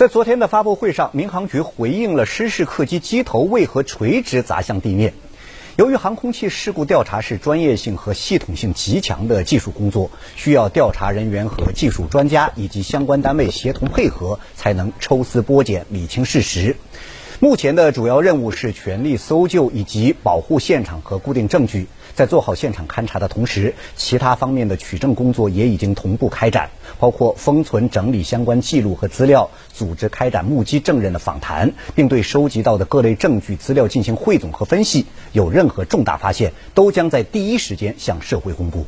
在昨天的发布会上，民航局回应了失事客机机头为何垂直砸向地面。由于航空器事故调查是专业性和系统性极强的技术工作，需要调查人员和技术专家以及相关单位协同配合，才能抽丝剥茧、理清事实。目前的主要任务是全力搜救以及保护现场和固定证据。在做好现场勘查的同时，其他方面的取证工作也已经同步开展，包括封存整理相关记录和资料，组织开展目击证人的访谈，并对收集到的各类证据资料进行汇总和分析。有任何重大发现，都将在第一时间向社会公布。